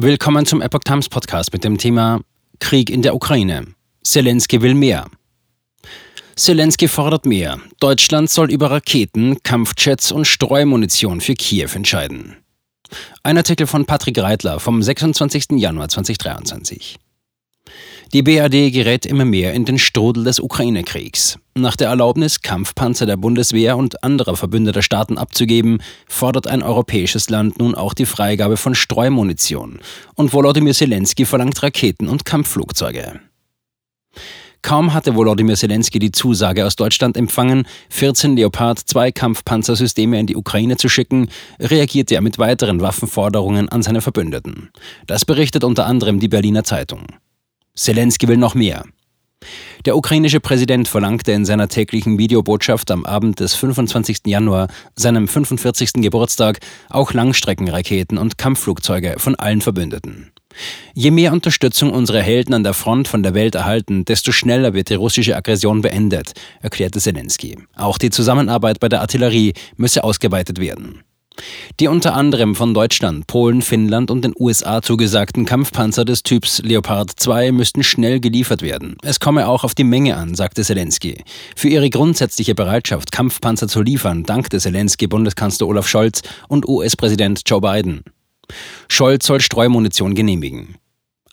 Willkommen zum Epoch Times Podcast mit dem Thema Krieg in der Ukraine. Zelensky will mehr. Zelensky fordert mehr. Deutschland soll über Raketen, Kampfjets und Streumunition für Kiew entscheiden. Ein Artikel von Patrick Reitler vom 26. Januar 2023. Die BRD gerät immer mehr in den Strudel des Ukraine-Kriegs. Nach der Erlaubnis, Kampfpanzer der Bundeswehr und anderer verbündeter Staaten abzugeben, fordert ein europäisches Land nun auch die Freigabe von Streumunition. Und Volodymyr Zelensky verlangt Raketen und Kampfflugzeuge. Kaum hatte Volodymyr Zelensky die Zusage aus Deutschland empfangen, 14 Leopard 2 Kampfpanzersysteme in die Ukraine zu schicken, reagierte er mit weiteren Waffenforderungen an seine Verbündeten. Das berichtet unter anderem die Berliner Zeitung. Zelensky will noch mehr. Der ukrainische Präsident verlangte in seiner täglichen Videobotschaft am Abend des 25. Januar, seinem 45. Geburtstag, auch Langstreckenraketen und Kampfflugzeuge von allen Verbündeten. Je mehr Unterstützung unsere Helden an der Front von der Welt erhalten, desto schneller wird die russische Aggression beendet, erklärte Zelensky. Auch die Zusammenarbeit bei der Artillerie müsse ausgeweitet werden. Die unter anderem von Deutschland, Polen, Finnland und den USA zugesagten Kampfpanzer des Typs Leopard 2 müssten schnell geliefert werden. Es komme auch auf die Menge an, sagte Zelensky. Für ihre grundsätzliche Bereitschaft, Kampfpanzer zu liefern, dankte Zelensky Bundeskanzler Olaf Scholz und US-Präsident Joe Biden. Scholz soll Streumunition genehmigen.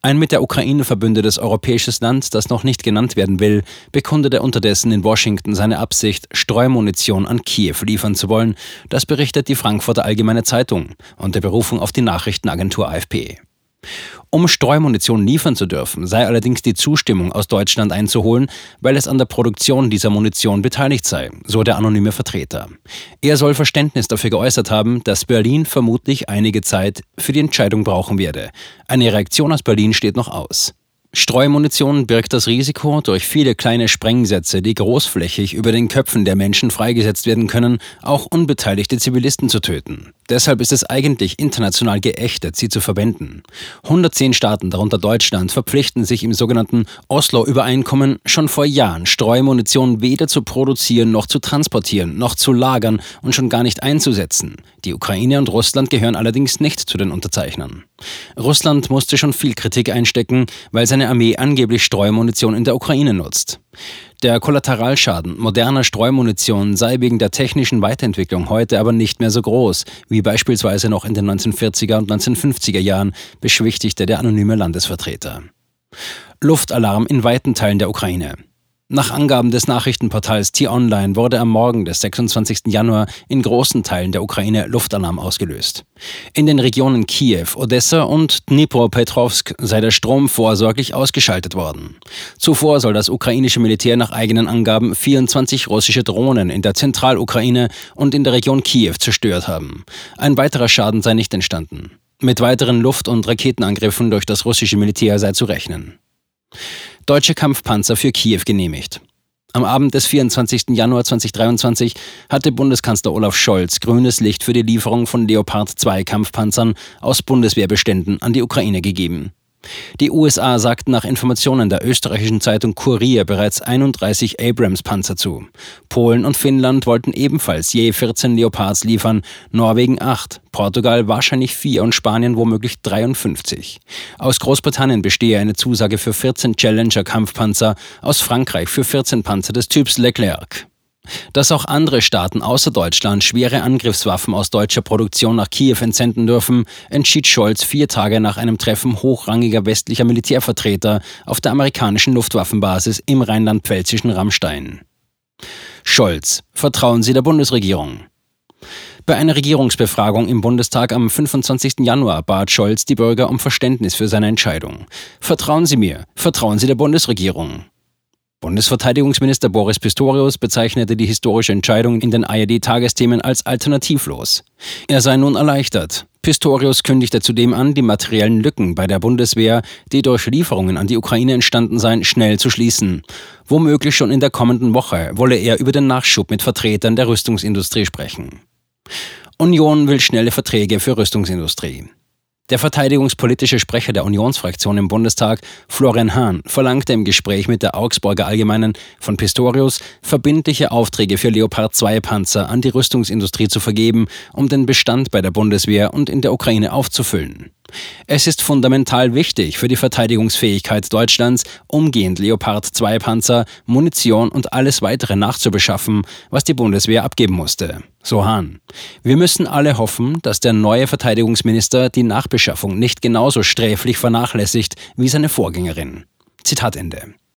Ein mit der Ukraine verbündetes europäisches Land, das noch nicht genannt werden will, bekundete unterdessen in Washington seine Absicht, Streumunition an Kiew liefern zu wollen. Das berichtet die Frankfurter Allgemeine Zeitung unter Berufung auf die Nachrichtenagentur AFP. Um Streumunition liefern zu dürfen, sei allerdings die Zustimmung aus Deutschland einzuholen, weil es an der Produktion dieser Munition beteiligt sei, so der anonyme Vertreter. Er soll Verständnis dafür geäußert haben, dass Berlin vermutlich einige Zeit für die Entscheidung brauchen werde. Eine Reaktion aus Berlin steht noch aus. Streumunition birgt das Risiko, durch viele kleine Sprengsätze, die großflächig über den Köpfen der Menschen freigesetzt werden können, auch unbeteiligte Zivilisten zu töten. Deshalb ist es eigentlich international geächtet, sie zu verwenden. 110 Staaten, darunter Deutschland, verpflichten sich im sogenannten Oslo-Übereinkommen schon vor Jahren, Streumunition weder zu produzieren noch zu transportieren, noch zu lagern und schon gar nicht einzusetzen. Die Ukraine und Russland gehören allerdings nicht zu den Unterzeichnern. Russland musste schon viel Kritik einstecken, weil seine Armee angeblich Streumunition in der Ukraine nutzt. Der Kollateralschaden moderner Streumunition sei wegen der technischen Weiterentwicklung heute aber nicht mehr so groß, wie beispielsweise noch in den 1940er und 1950er Jahren, beschwichtigte der anonyme Landesvertreter. Luftalarm in weiten Teilen der Ukraine. Nach Angaben des Nachrichtenportals T-Online wurde am Morgen des 26. Januar in großen Teilen der Ukraine Luftalarm ausgelöst. In den Regionen Kiew, Odessa und Dnipropetrovsk sei der Strom vorsorglich ausgeschaltet worden. Zuvor soll das ukrainische Militär nach eigenen Angaben 24 russische Drohnen in der Zentralukraine und in der Region Kiew zerstört haben. Ein weiterer Schaden sei nicht entstanden. Mit weiteren Luft- und Raketenangriffen durch das russische Militär sei zu rechnen deutsche Kampfpanzer für Kiew genehmigt. Am Abend des 24. Januar 2023 hatte Bundeskanzler Olaf Scholz grünes Licht für die Lieferung von Leopard 2 Kampfpanzern aus Bundeswehrbeständen an die Ukraine gegeben. Die USA sagten nach Informationen der österreichischen Zeitung Kurier bereits 31 Abrams-Panzer zu. Polen und Finnland wollten ebenfalls je 14 Leopards liefern, Norwegen 8, Portugal wahrscheinlich 4 und Spanien womöglich 53. Aus Großbritannien bestehe eine Zusage für 14 Challenger-Kampfpanzer, aus Frankreich für 14 Panzer des Typs Leclerc. Dass auch andere Staaten außer Deutschland schwere Angriffswaffen aus deutscher Produktion nach Kiew entsenden dürfen, entschied Scholz vier Tage nach einem Treffen hochrangiger westlicher Militärvertreter auf der amerikanischen Luftwaffenbasis im rheinland-pfälzischen Rammstein. Scholz, vertrauen Sie der Bundesregierung? Bei einer Regierungsbefragung im Bundestag am 25. Januar bat Scholz die Bürger um Verständnis für seine Entscheidung. Vertrauen Sie mir, vertrauen Sie der Bundesregierung. Bundesverteidigungsminister Boris Pistorius bezeichnete die historische Entscheidung in den ARD-Tagesthemen als alternativlos. Er sei nun erleichtert. Pistorius kündigte zudem an, die materiellen Lücken bei der Bundeswehr, die durch Lieferungen an die Ukraine entstanden seien, schnell zu schließen. Womöglich schon in der kommenden Woche wolle er über den Nachschub mit Vertretern der Rüstungsindustrie sprechen. Union will schnelle Verträge für Rüstungsindustrie. Der verteidigungspolitische Sprecher der Unionsfraktion im Bundestag, Florian Hahn, verlangte im Gespräch mit der Augsburger Allgemeinen von Pistorius, verbindliche Aufträge für Leopard 2 Panzer an die Rüstungsindustrie zu vergeben, um den Bestand bei der Bundeswehr und in der Ukraine aufzufüllen. Es ist fundamental wichtig für die Verteidigungsfähigkeit Deutschlands, umgehend Leopard 2 Panzer, Munition und alles weitere nachzubeschaffen, was die Bundeswehr abgeben musste. So Hahn. Wir müssen alle hoffen, dass der neue Verteidigungsminister die Nachbeschaffung nicht genauso sträflich vernachlässigt wie seine Vorgängerin. Zitat Ende.